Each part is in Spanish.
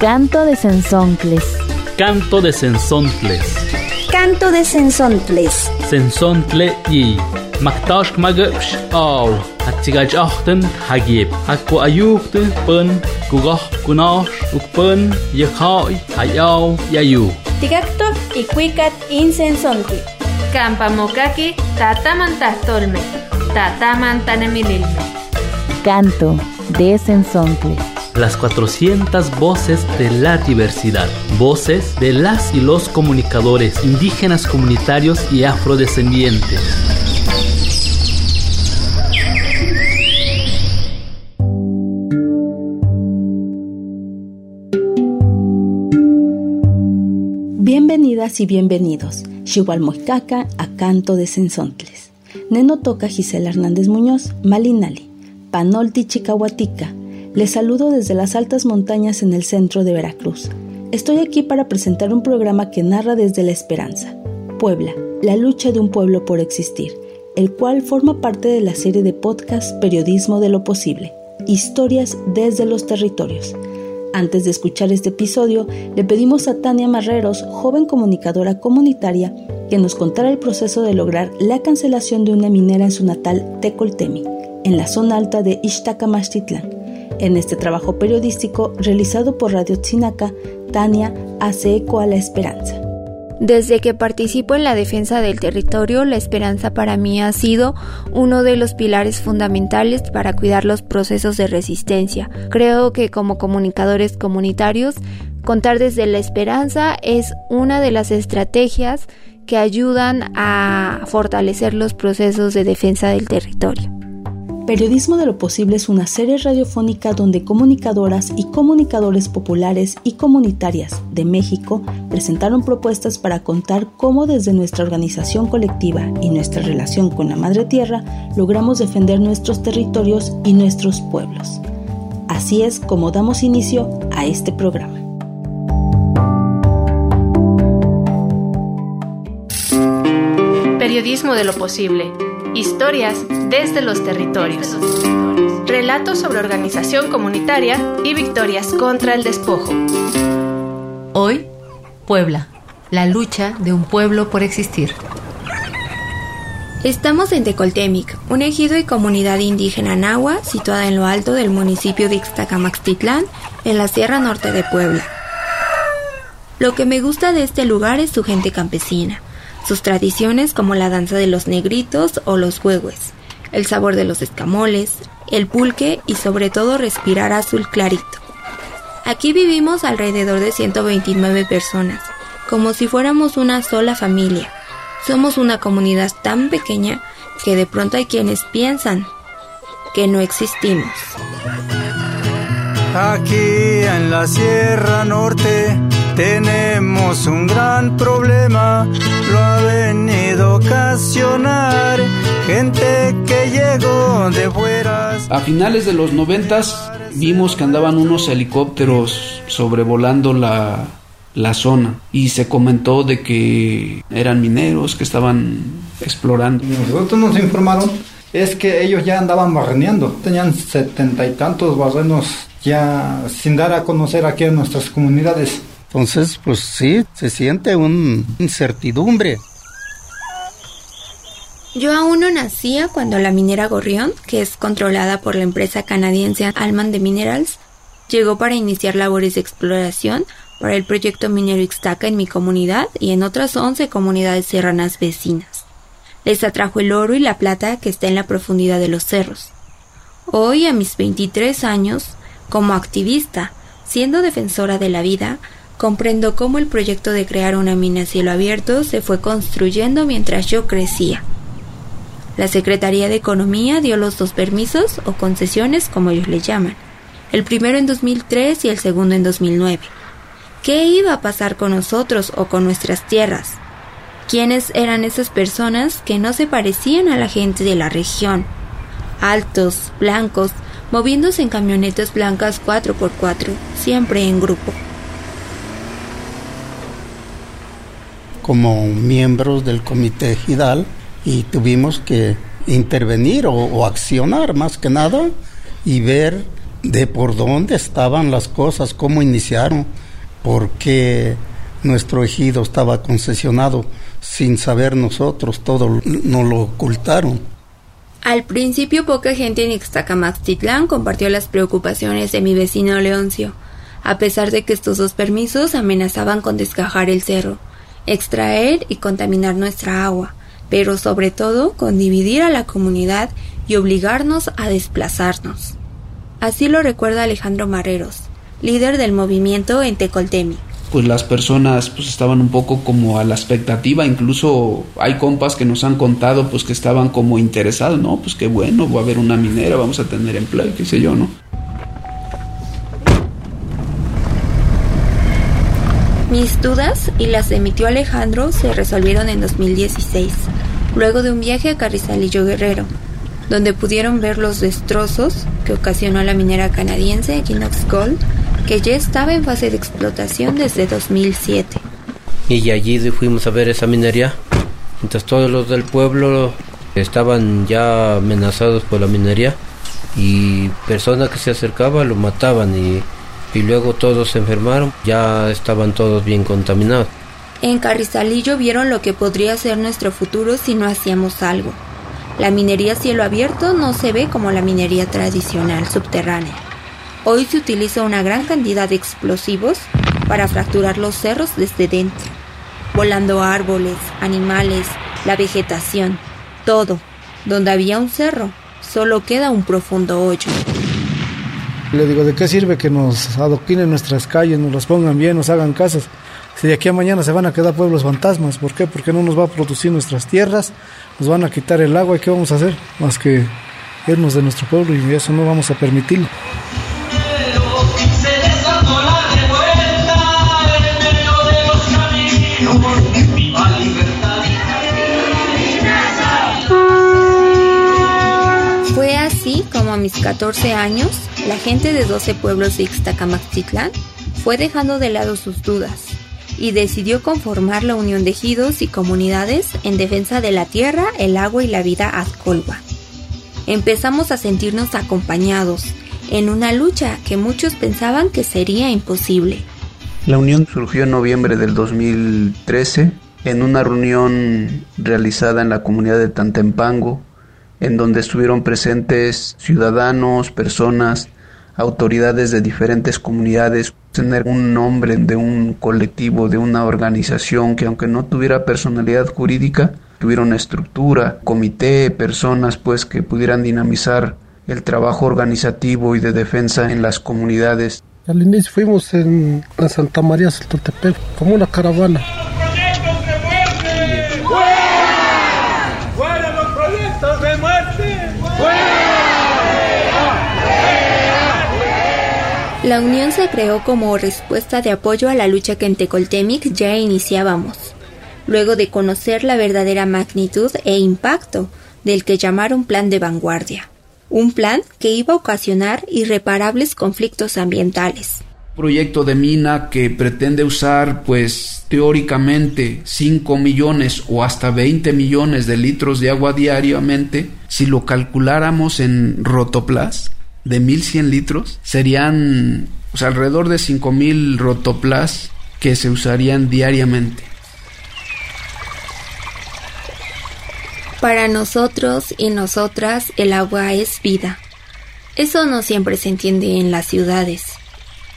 Canto de Sensoncles. Canto de Sensoncles. Canto de Sensoncles. Sensontle y Maktash magapsh aw Hatzigaj achten hagib ayukte pun Kugoh kunash Ukpun Yekhai Hayaw Yayu Tigacto y cuicat insensonti. Campamokaki tatamantastolme, tatamantanemililme. Canto de Sensoncles. Las 400 voces de la diversidad. Voces de las y los comunicadores indígenas comunitarios y afrodescendientes. Bienvenidas y bienvenidos. Xihualmoicaca a Canto de Sensontles. Neno toca Gisela Hernández Muñoz, Malinali, Panolti Chicahuatica. Les saludo desde las altas montañas en el centro de Veracruz. Estoy aquí para presentar un programa que narra desde la esperanza. Puebla, la lucha de un pueblo por existir, el cual forma parte de la serie de podcast Periodismo de lo Posible, historias desde los territorios. Antes de escuchar este episodio, le pedimos a Tania Marreros, joven comunicadora comunitaria, que nos contara el proceso de lograr la cancelación de una minera en su natal Tecoltemi, en la zona alta de Ixtacamastitlán. En este trabajo periodístico realizado por Radio Tzinaca, Tania hace eco a la esperanza. Desde que participo en la defensa del territorio, la esperanza para mí ha sido uno de los pilares fundamentales para cuidar los procesos de resistencia. Creo que como comunicadores comunitarios, contar desde la esperanza es una de las estrategias que ayudan a fortalecer los procesos de defensa del territorio. Periodismo de lo Posible es una serie radiofónica donde comunicadoras y comunicadores populares y comunitarias de México presentaron propuestas para contar cómo desde nuestra organización colectiva y nuestra relación con la Madre Tierra logramos defender nuestros territorios y nuestros pueblos. Así es como damos inicio a este programa. Periodismo de lo posible. Historias desde los territorios. Relatos sobre organización comunitaria y victorias contra el despojo. Hoy, Puebla, la lucha de un pueblo por existir. Estamos en Tecoltemic, un ejido y comunidad indígena nahua situada en lo alto del municipio de Ixtacamaxtitlán, en la Sierra Norte de Puebla. Lo que me gusta de este lugar es su gente campesina, sus tradiciones como la danza de los negritos o los huehues, el sabor de los escamoles, el pulque y sobre todo respirar azul clarito. Aquí vivimos alrededor de 129 personas, como si fuéramos una sola familia. Somos una comunidad tan pequeña que de pronto hay quienes piensan que no existimos. Aquí en la Sierra Norte tenemos un gran problema, lo ha venido a ocasionar gente que llegó de fueras. A finales de los noventas vimos que andaban unos helicópteros sobrevolando la, la zona y se comentó de que eran mineros que estaban explorando. Nosotros nos informaron es que ellos ya andaban barreneando, tenían setenta y tantos barrenos ya sin dar a conocer aquí en nuestras comunidades. Entonces, pues sí, se siente una incertidumbre. Yo aún no nacía cuando la minera Gorrión, que es controlada por la empresa canadiense Alman de Minerals, llegó para iniciar labores de exploración para el proyecto minero Ixtaca en mi comunidad y en otras 11 comunidades serranas vecinas. Les atrajo el oro y la plata que está en la profundidad de los cerros. Hoy, a mis 23 años, como activista, siendo defensora de la vida, comprendo cómo el proyecto de crear una mina a cielo abierto se fue construyendo mientras yo crecía. La Secretaría de Economía dio los dos permisos o concesiones, como ellos le llaman, el primero en 2003 y el segundo en 2009. ¿Qué iba a pasar con nosotros o con nuestras tierras? ¿Quiénes eran esas personas que no se parecían a la gente de la región? Altos, blancos, moviéndose en camionetas blancas 4x4, siempre en grupo. Como miembros del comité GIDAL y tuvimos que intervenir o, accionar más que nada y ver de por dónde estaban las cosas, cómo iniciaron, por qué nuestro ejido estaba concesionado sin saber nosotros, todo nos lo ocultaron. Al principio poca gente en Ixtacamaxtitlán compartió las preocupaciones de mi vecino Leoncio, a pesar de que estos dos permisos amenazaban con desgajar el cerro, extraer y contaminar nuestra agua, pero sobre todo con dividir a la comunidad y obligarnos a desplazarnos. Así lo recuerda Alejandro Marreros, líder del movimiento en Tecoltemi pues las personas pues estaban un poco como a la expectativa, incluso hay compas que nos han contado pues que estaban como interesados, no, pues qué bueno, va a haber una minera, vamos a tener empleo, qué sé yo, ¿no? Mis dudas y las emitió Alejandro se resolvieron en 2016, luego de un viaje a Carrizalillo Guerrero, donde pudieron ver los destrozos que ocasionó la minera canadiense Ginox Gold que ya estaba en fase de explotación desde 2007. Y allí fuimos a ver esa minería. Entonces todos los del pueblo estaban ya amenazados por la minería y personas que se acercaban lo mataban y, y luego todos se enfermaron, ya estaban todos bien contaminados. En Carrizalillo vieron lo que podría ser nuestro futuro si no hacíamos algo. La minería cielo abierto no se ve como la minería tradicional subterránea. Hoy se utiliza una gran cantidad de explosivos para fracturar los cerros desde dentro, volando árboles, animales, la vegetación, todo. Donde había un cerro, solo queda un profundo hoyo. Le digo, ¿de qué sirve que nos adoquinen nuestras calles, nos las pongan bien, nos hagan casas? Si de aquí a mañana se van a quedar pueblos fantasmas, ¿por qué? Porque no nos va a producir nuestras tierras, nos van a quitar el agua y ¿qué vamos a hacer? Más que irnos de nuestro pueblo y eso no vamos a permitirlo. Fue así como a mis 14 años, la gente de 12 pueblos de Ixtacamaxitlán fue dejando de lado sus dudas y decidió conformar la unión de ejidos y comunidades en defensa de la tierra, el agua y la vida Azcolba. Empezamos a sentirnos acompañados en una lucha que muchos pensaban que sería imposible. La unión surgió en noviembre del 2013 en una reunión realizada en la comunidad de Tantempango, en donde estuvieron presentes ciudadanos, personas, autoridades de diferentes comunidades, tener un nombre de un colectivo, de una organización que aunque no tuviera personalidad jurídica, tuviera estructura, comité, personas pues que pudieran dinamizar el trabajo organizativo y de defensa en las comunidades. Al inicio fuimos en la Santa María Saltotepec como una caravana La unión se creó como respuesta de apoyo a la lucha que en Tecoltemic ya iniciábamos, luego de conocer la verdadera magnitud e impacto del que llamaron plan de vanguardia, un plan que iba a ocasionar irreparables conflictos ambientales. Proyecto de mina que pretende usar, pues teóricamente, 5 millones o hasta 20 millones de litros de agua diariamente, si lo calculáramos en rotoplas, de 1100 litros serían alrededor de 5000 rotoplas que se usarían diariamente. Para nosotros y nosotras el agua es vida. Eso no siempre se entiende en las ciudades.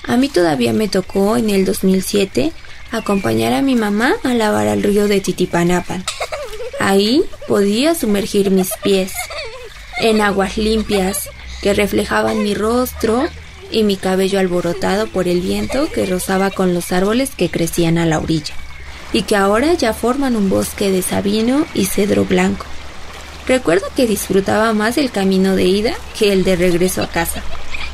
A mí todavía me tocó en el 2007 acompañar a mi mamá a lavar al río de Titipanapan. Ahí podía sumergir mis pies en aguas limpias que reflejaban mi rostro y mi cabello alborotado por el viento que rozaba con los árboles que crecían a la orilla, y que ahora ya forman un bosque de sabino y cedro blanco. Recuerdo que disfrutaba más el camino de ida que el de regreso a casa,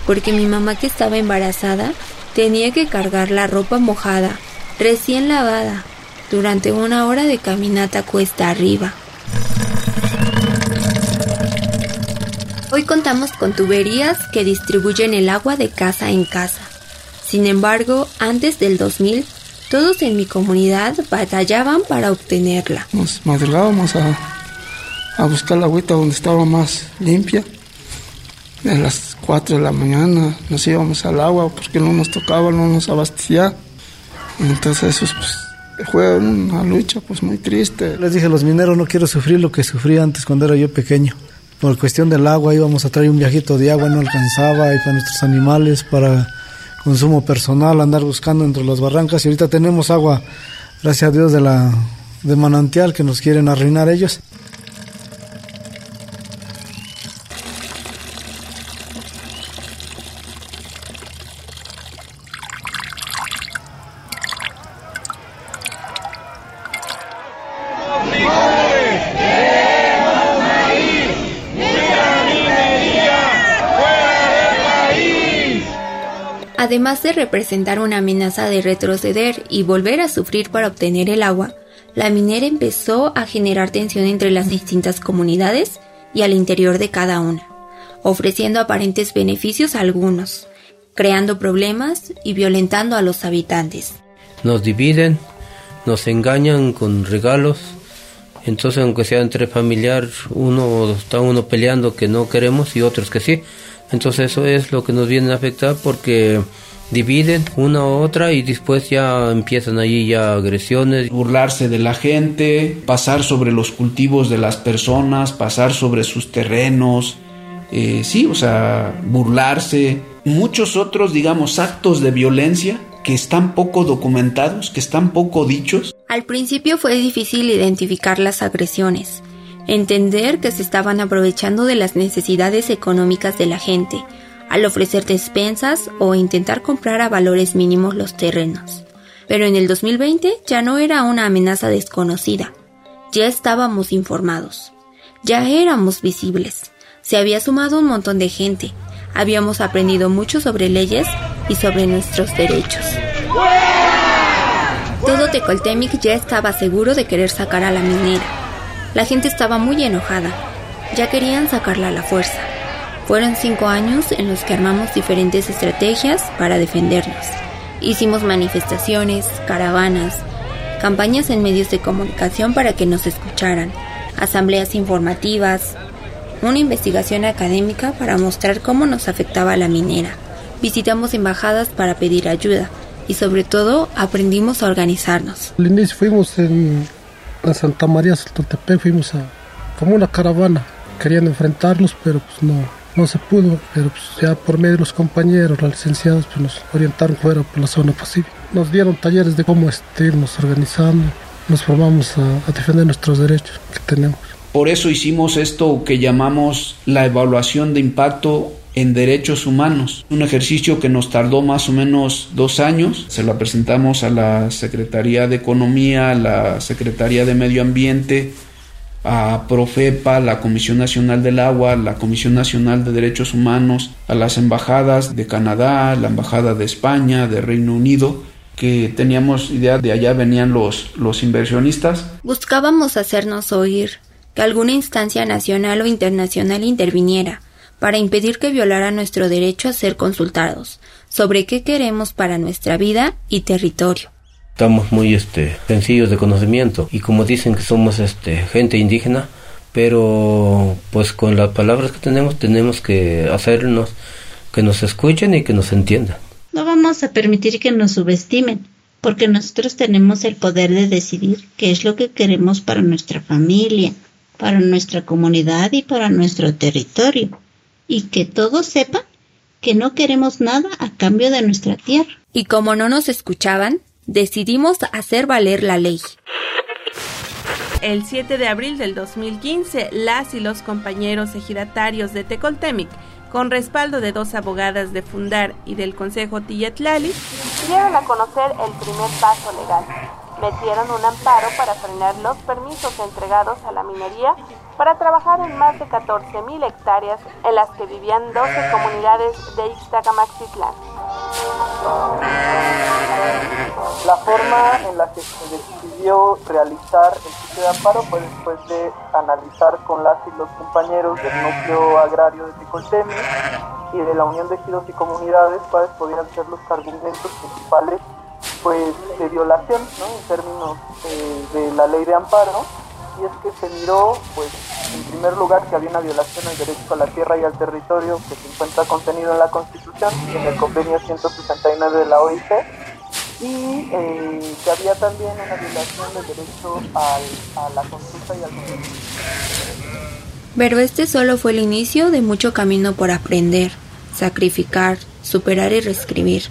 porque mi mamá que estaba embarazada tenía que cargar la ropa mojada, recién lavada, durante una hora de caminata cuesta arriba. Hoy contamos con tuberías que distribuyen el agua de casa en casa. Sin embargo, antes del 2000, todos en mi comunidad batallaban para obtenerla. Nos madrugábamos a, a buscar la agüita donde estaba más limpia A las 4 de la mañana nos íbamos al agua porque no nos tocaba, no nos abastecía. Entonces eso pues, fue una lucha pues muy triste. Les dije a los mineros no quiero sufrir lo que sufrí antes cuando era yo pequeño. Por cuestión del agua íbamos a traer un viajito de agua, no alcanzaba y para nuestros animales, para consumo personal, andar buscando entre las barrancas y ahorita tenemos agua, gracias a Dios, de la de manantial que nos quieren arruinar ellos. Además de representar una amenaza de retroceder y volver a sufrir para obtener el agua, la minera empezó a generar tensión entre las distintas comunidades y al interior de cada una, ofreciendo aparentes beneficios a algunos, creando problemas y violentando a los habitantes. Nos dividen, nos engañan con regalos, entonces aunque sea entre familiar, uno está uno peleando que no queremos y otros que sí, entonces eso es lo que nos viene a afectar porque dividen una u otra y después ya empiezan ahí ya agresiones. Burlarse de la gente, pasar sobre los cultivos de las personas, pasar sobre sus terrenos, eh, sí, o sea, burlarse. Muchos otros, digamos, actos de violencia que están poco documentados, que están poco dichos. Al principio fue difícil identificar las agresiones entender que se estaban aprovechando de las necesidades económicas de la gente, al ofrecer despensas o intentar comprar a valores mínimos los terrenos. Pero en el 2020 ya no era una amenaza desconocida, ya estábamos informados, ya éramos visibles, se había sumado un montón de gente, habíamos aprendido mucho sobre leyes y sobre nuestros derechos. Todo Tecoltemic ya estaba seguro de querer sacar a la minera, la gente estaba muy enojada. Ya querían sacarla a la fuerza. Fueron cinco años en los que armamos diferentes estrategias para defendernos. Hicimos manifestaciones, caravanas, campañas en medios de comunicación para que nos escucharan, asambleas informativas, una investigación académica para mostrar cómo nos afectaba la minera. Visitamos embajadas para pedir ayuda y sobre todo aprendimos a organizarnos. Fuimos en a Santa María Soltepec fuimos a como una caravana. Querían enfrentarlos, pero pues no, no se pudo. Pero pues ya por medio de los compañeros, los licenciados, pues nos orientaron fuera por la zona pacífica. Nos dieron talleres de cómo este, irnos organizando. Nos formamos a defender nuestros derechos que tenemos. Por eso hicimos esto que llamamos la evaluación de impacto en derechos humanos, un ejercicio que nos tardó más o menos dos años. Se lo presentamos a la Secretaría de Economía, a la Secretaría de Medio Ambiente, a Profepa, la Comisión Nacional del Agua, la Comisión Nacional de Derechos Humanos, a las embajadas de Canadá, la Embajada de España, de Reino Unido, que teníamos idea de allá venían los, los inversionistas. Buscábamos hacernos oír, que alguna instancia nacional o internacional interviniera para impedir que violara nuestro derecho a ser consultados sobre qué queremos para nuestra vida y territorio. Estamos muy este, sencillos de conocimiento y como dicen que somos este, gente indígena, pero pues con las palabras que tenemos tenemos que hacernos que nos escuchen y que nos entiendan. No vamos a permitir que nos subestimen, porque nosotros tenemos el poder de decidir qué es lo que queremos para nuestra familia, para nuestra comunidad y para nuestro territorio y que todos sepan que no queremos nada a cambio de nuestra tierra. Y como no nos escuchaban, decidimos hacer valer la ley. El 7 de abril del 2015, las y los compañeros ejidatarios de Tecoltemic, con respaldo de dos abogadas de Fundar y del Consejo Tillatlali, dieron a conocer el primer paso legal. Metieron un amparo para frenar los permisos entregados a la minería para trabajar en más de 14.000 hectáreas en las que vivían 12 comunidades de Ixtacamaxitlán. La forma en la que se decidió realizar el sitio de amparo fue después de analizar con las y los compañeros del núcleo agrario de Ticoltemi y de la Unión de Ejidos y Comunidades cuáles podían ser los argumentos principales pues, de violación en términos eh, de la ley de amparo. Y es que se miró, pues, en primer lugar, que había una violación al derecho a la tierra y al territorio que se encuentra contenido en la Constitución en el convenio 169 de la OIT, y eh, que había también una violación del derecho a la consulta y al Pero este solo fue el inicio de mucho camino por aprender, sacrificar, superar y reescribir,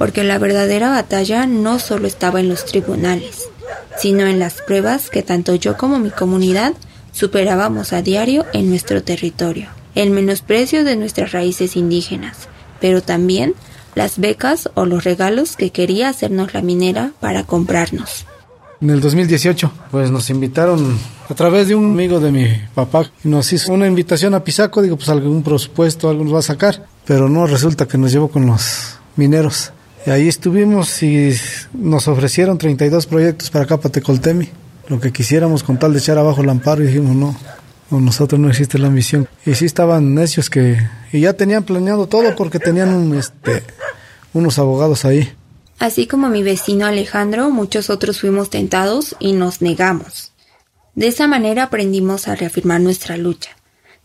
porque la verdadera batalla no solo estaba en los tribunales, sino en las pruebas que tanto yo como mi comunidad superábamos a diario en nuestro territorio, el menosprecio de nuestras raíces indígenas, pero también las becas o los regalos que quería hacernos la minera para comprarnos. En el 2018, pues nos invitaron a través de un amigo de mi papá, nos hizo una invitación a Pisaco, digo, pues algún presupuesto, algo nos va a sacar, pero no resulta que nos llevó con los mineros. Ahí estuvimos y nos ofrecieron 32 proyectos para acá, para Tecoltemi. Lo que quisiéramos con tal de echar abajo el amparo y dijimos no, nosotros no existe la misión. Y sí estaban necios que... Y ya tenían planeado todo porque tenían un, este, unos abogados ahí. Así como mi vecino Alejandro, muchos otros fuimos tentados y nos negamos. De esa manera aprendimos a reafirmar nuestra lucha,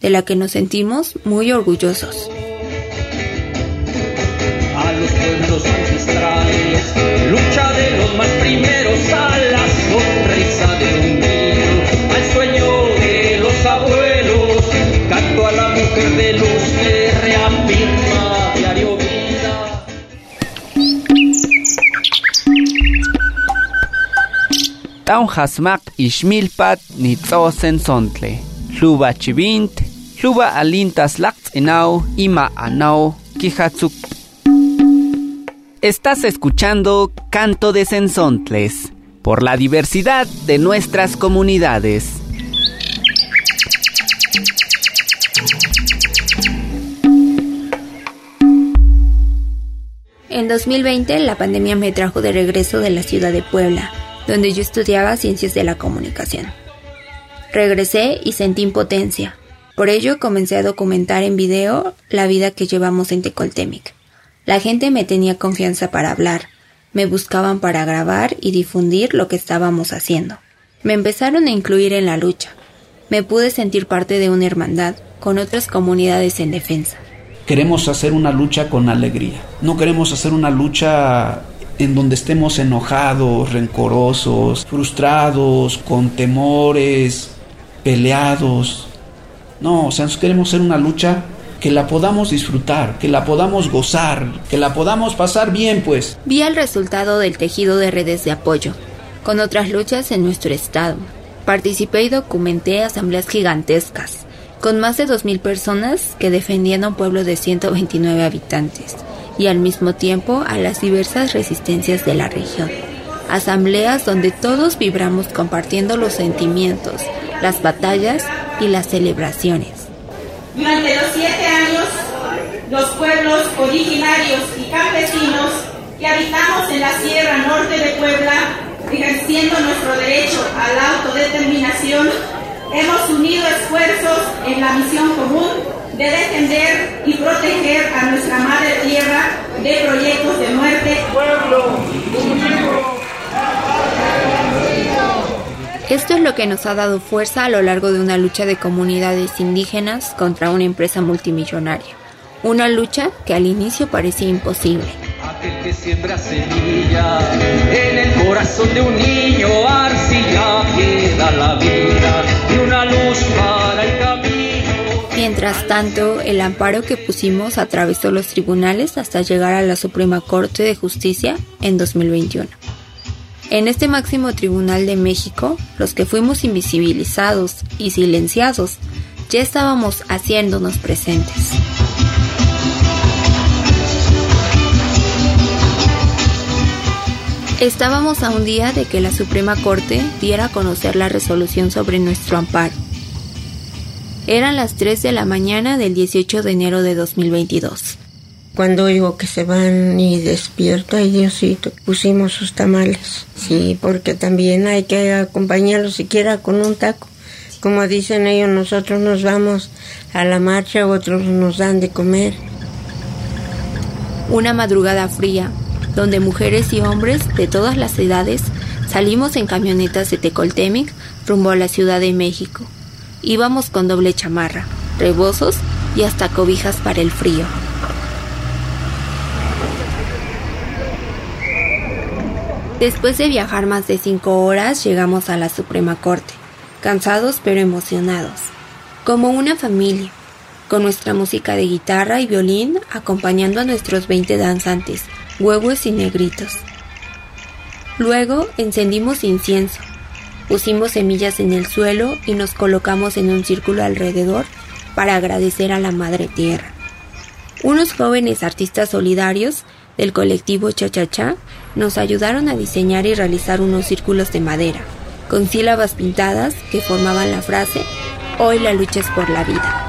de la que nos sentimos muy orgullosos pueblos ancestrales, lucha de los más primeros a la sonrisa de un niño, al sueño de los abuelos, canto a la mujer de luz que reafirma diario vida. Taun hasmak ishmilpat nitzosen sontle, luba chivint, luba alintas lakt enau, ima anau, kihatsuk Estás escuchando Canto de Sensontles por la diversidad de nuestras comunidades. En 2020 la pandemia me trajo de regreso de la ciudad de Puebla, donde yo estudiaba ciencias de la comunicación. Regresé y sentí impotencia. Por ello comencé a documentar en video la vida que llevamos en Tecoltemic. La gente me tenía confianza para hablar, me buscaban para grabar y difundir lo que estábamos haciendo. Me empezaron a incluir en la lucha. Me pude sentir parte de una hermandad con otras comunidades en defensa. Queremos hacer una lucha con alegría. No queremos hacer una lucha en donde estemos enojados, rencorosos, frustrados, con temores, peleados. No, o sea, queremos hacer una lucha que la podamos disfrutar, que la podamos gozar, que la podamos pasar bien, pues. Vi el resultado del tejido de redes de apoyo, con otras luchas en nuestro estado. Participé y documenté asambleas gigantescas, con más de 2.000 personas que defendían a un pueblo de 129 habitantes, y al mismo tiempo a las diversas resistencias de la región. Asambleas donde todos vibramos compartiendo los sentimientos, las batallas y las celebraciones. Durante los siete años, los pueblos originarios y campesinos que habitamos en la Sierra Norte de Puebla, ejerciendo nuestro derecho a la autodeterminación, hemos unido esfuerzos en la misión común de defender y proteger a nuestra madre tierra de proyectos de muerte. Pueblo, esto es lo que nos ha dado fuerza a lo largo de una lucha de comunidades indígenas contra una empresa multimillonaria. Una lucha que al inicio parecía imposible. Aquel que siembra semilla en el corazón de un niño, arcilla queda la vida y una luz para el camino. Mientras tanto, el amparo que pusimos atravesó los tribunales hasta llegar a la Suprema Corte de Justicia en 2021. En este máximo tribunal de México, los que fuimos invisibilizados y silenciados, ya estábamos haciéndonos presentes. Estábamos a un día de que la Suprema Corte diera a conocer la resolución sobre nuestro amparo. Eran las 3 de la mañana del 18 de enero de 2022. Cuando oigo que se van y despierta, y Diosito, pusimos sus tamales. Sí, porque también hay que acompañarlos siquiera con un taco. Como dicen ellos, nosotros nos vamos a la marcha, otros nos dan de comer. Una madrugada fría, donde mujeres y hombres de todas las edades salimos en camionetas de Tecoltemic rumbo a la Ciudad de México. Íbamos con doble chamarra, rebozos y hasta cobijas para el frío. Después de viajar más de cinco horas, llegamos a la Suprema Corte, cansados pero emocionados, como una familia, con nuestra música de guitarra y violín acompañando a nuestros 20 danzantes, huevos y negritos. Luego encendimos incienso, pusimos semillas en el suelo y nos colocamos en un círculo alrededor para agradecer a la Madre Tierra. Unos jóvenes artistas solidarios del colectivo Cha-Cha-Cha nos ayudaron a diseñar y realizar unos círculos de madera, con sílabas pintadas que formaban la frase Hoy la lucha es por la vida.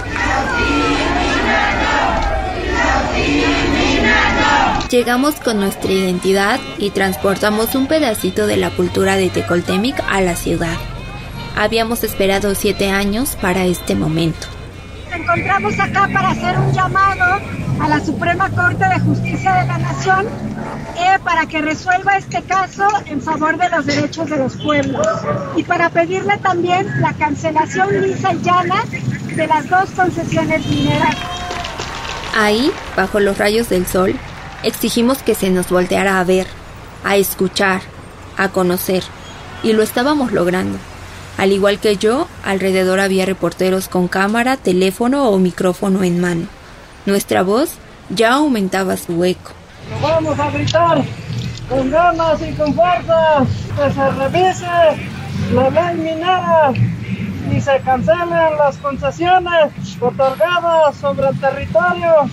Llegamos con nuestra identidad y transportamos un pedacito de la cultura de Tecoltemic a la ciudad. Habíamos esperado siete años para este momento. Nos encontramos acá para hacer un llamado a la Suprema Corte de Justicia de la Nación eh, para que resuelva este caso en favor de los derechos de los pueblos y para pedirle también la cancelación lisa y llana de las dos concesiones mineras. Ahí, bajo los rayos del sol, exigimos que se nos volteara a ver, a escuchar, a conocer, y lo estábamos logrando. Al igual que yo, alrededor había reporteros con cámara, teléfono o micrófono en mano. Nuestra voz ya aumentaba su eco. Vamos a gritar con ganas y con fuerza que se revise la ley minera y se cancelen las concesiones otorgadas sobre el territorio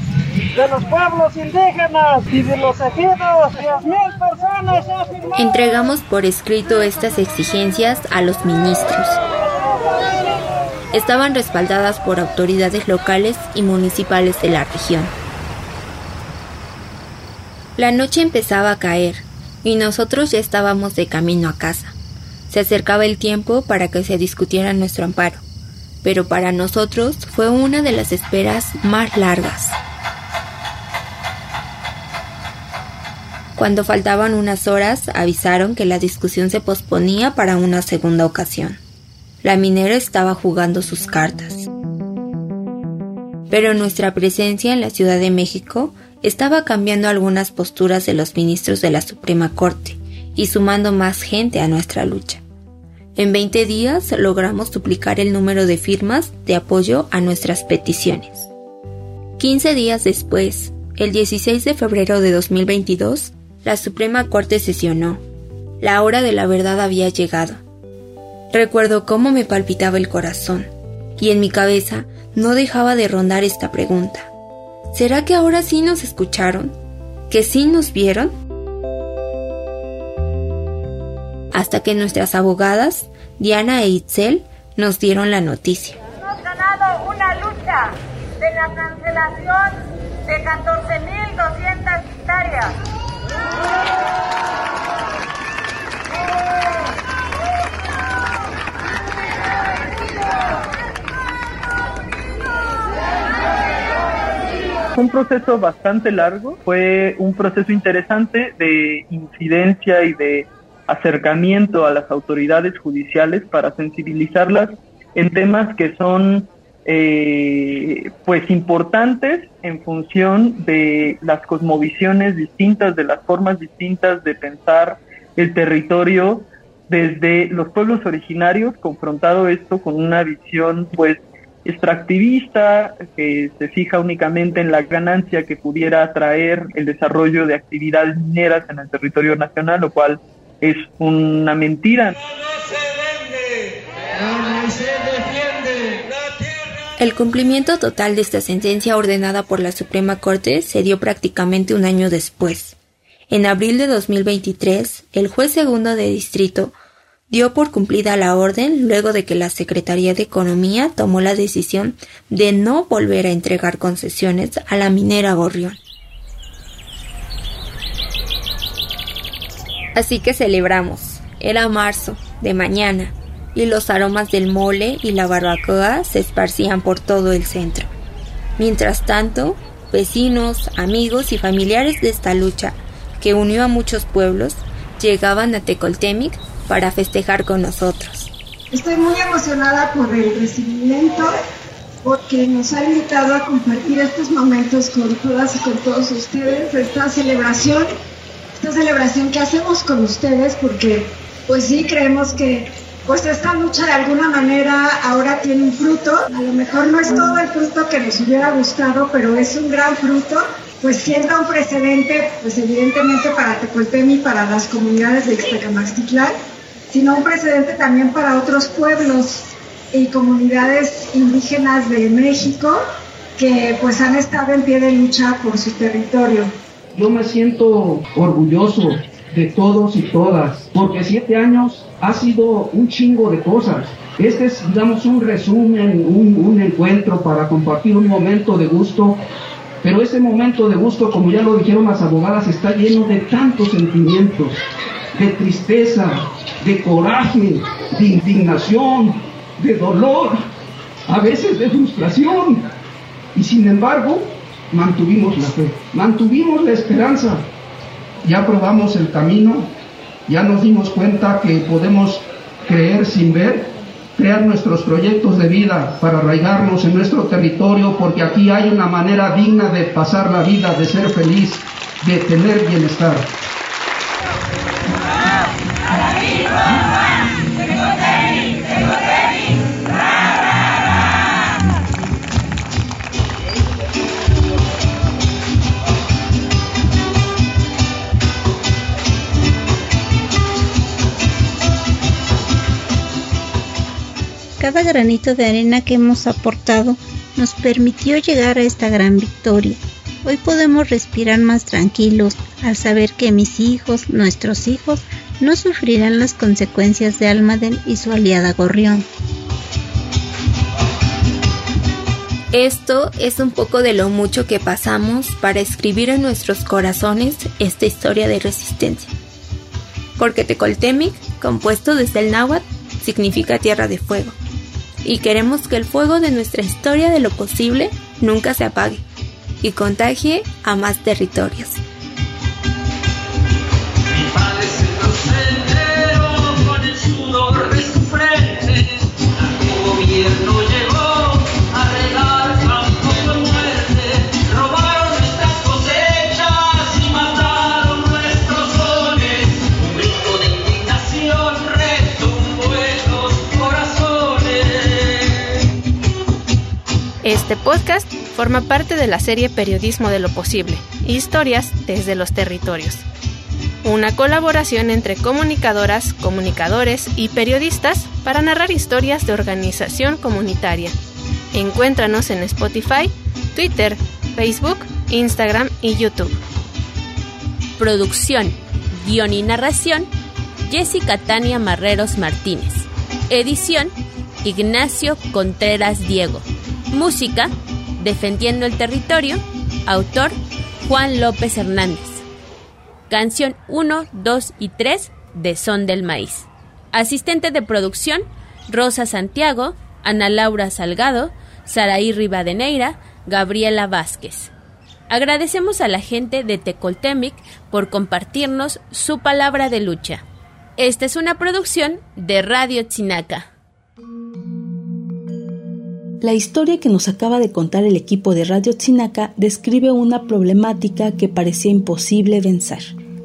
de los pueblos indígenas y de los ejidos. 10.000 personas. Entregamos por escrito estas exigencias a los ministros. Estaban respaldadas por autoridades locales y municipales de la región. La noche empezaba a caer y nosotros ya estábamos de camino a casa. Se acercaba el tiempo para que se discutiera nuestro amparo, pero para nosotros fue una de las esperas más largas. Cuando faltaban unas horas, avisaron que la discusión se posponía para una segunda ocasión. La minera estaba jugando sus cartas. Pero nuestra presencia en la Ciudad de México estaba cambiando algunas posturas de los ministros de la Suprema Corte y sumando más gente a nuestra lucha. En 20 días logramos duplicar el número de firmas de apoyo a nuestras peticiones. 15 días después, el 16 de febrero de 2022, la Suprema Corte sesionó. La hora de la verdad había llegado. Recuerdo cómo me palpitaba el corazón, y en mi cabeza no dejaba de rondar esta pregunta. ¿Será que ahora sí nos escucharon? ¿Que sí nos vieron? Hasta que nuestras abogadas, Diana e Itzel, nos dieron la noticia. Hemos ganado una lucha de la cancelación de 14.200 hectáreas. Fue un proceso bastante largo, fue un proceso interesante de incidencia y de acercamiento a las autoridades judiciales para sensibilizarlas en temas que son eh, pues importantes en función de las cosmovisiones distintas, de las formas distintas de pensar el territorio desde los pueblos originarios, confrontado esto con una visión pues extractivista que se fija únicamente en la ganancia que pudiera traer el desarrollo de actividades mineras en el territorio nacional, lo cual es una mentira. El cumplimiento total de esta sentencia ordenada por la Suprema Corte se dio prácticamente un año después. En abril de 2023, el juez segundo de distrito dio por cumplida la orden luego de que la Secretaría de Economía tomó la decisión de no volver a entregar concesiones a la minera Gorrión. Así que celebramos. Era marzo, de mañana, y los aromas del mole y la barbacoa se esparcían por todo el centro. Mientras tanto, vecinos, amigos y familiares de esta lucha, que unió a muchos pueblos, llegaban a Tecoltemic para festejar con nosotros. Estoy muy emocionada por el recibimiento, porque nos ha invitado a compartir estos momentos con todas y con todos ustedes, esta celebración, esta celebración que hacemos con ustedes, porque pues sí creemos que pues esta lucha de alguna manera ahora tiene un fruto, a lo mejor no es todo el fruto que nos hubiera gustado, pero es un gran fruto, pues sienta un precedente, pues evidentemente para Tecoltemi y para las comunidades de Ixtacamaxtitlán, sino un precedente también para otros pueblos y comunidades indígenas de México que pues han estado en pie de lucha por su territorio. Yo me siento orgulloso de todos y todas, porque siete años ha sido un chingo de cosas. Este es, digamos, un resumen, un, un encuentro para compartir un momento de gusto, pero ese momento de gusto, como ya lo dijeron las abogadas, está lleno de tantos sentimientos, de tristeza, de coraje, de indignación, de dolor, a veces de frustración. Y sin embargo, mantuvimos la fe, mantuvimos la esperanza, ya probamos el camino, ya nos dimos cuenta que podemos creer sin ver, crear nuestros proyectos de vida para arraigarnos en nuestro territorio, porque aquí hay una manera digna de pasar la vida, de ser feliz, de tener bienestar. Cada granito de arena que hemos aportado nos permitió llegar a esta gran victoria. Hoy podemos respirar más tranquilos al saber que mis hijos, nuestros hijos, no sufrirán las consecuencias de Almaden y su aliada Gorrión. Esto es un poco de lo mucho que pasamos para escribir en nuestros corazones esta historia de resistencia. Porque Tecoltemic, compuesto desde el náhuatl, significa tierra de fuego y queremos que el fuego de nuestra historia de lo posible nunca se apague y contagie a más territorios. Este podcast forma parte de la serie Periodismo de lo Posible, historias desde los territorios. Una colaboración entre comunicadoras, comunicadores y periodistas para narrar historias de organización comunitaria. Encuéntranos en Spotify, Twitter, Facebook, Instagram y YouTube. Producción, guion y narración, Jessica Tania Marreros Martínez. Edición, Ignacio Contreras Diego. Música, Defendiendo el Territorio. Autor, Juan López Hernández. Canción 1, 2 y 3 de Son del Maíz. Asistente de producción, Rosa Santiago, Ana Laura Salgado, Saraí Rivadeneira, Gabriela Vázquez. Agradecemos a la gente de Tecoltemic por compartirnos su palabra de lucha. Esta es una producción de Radio Chinaca. La historia que nos acaba de contar el equipo de Radio Chinaca describe una problemática que parecía imposible vencer,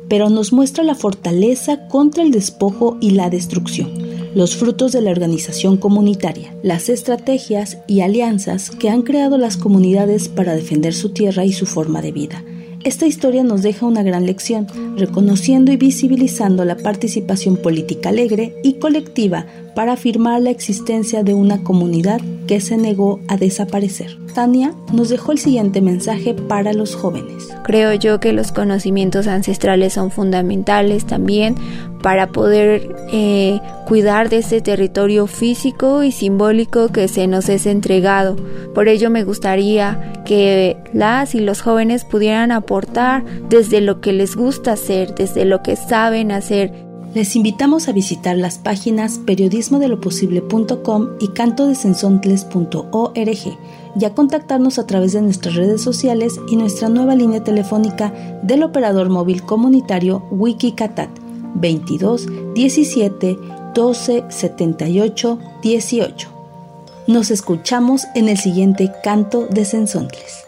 pero nos muestra la fortaleza contra el despojo y la destrucción, los frutos de la organización comunitaria, las estrategias y alianzas que han creado las comunidades para defender su tierra y su forma de vida. Esta historia nos deja una gran lección, reconociendo y visibilizando la participación política alegre y colectiva para afirmar la existencia de una comunidad que se negó a desaparecer. Tania nos dejó el siguiente mensaje para los jóvenes. Creo yo que los conocimientos ancestrales son fundamentales también para poder eh, cuidar de este territorio físico y simbólico que se nos es entregado. Por ello me gustaría que las y los jóvenes pudieran aportar desde lo que les gusta hacer, desde lo que saben hacer, les invitamos a visitar las páginas periodismodeloposible.com y cantodesensontles.org y a contactarnos a través de nuestras redes sociales y nuestra nueva línea telefónica del operador móvil comunitario Wikicatat 22 17 12 78 18. Nos escuchamos en el siguiente canto de Sensontles.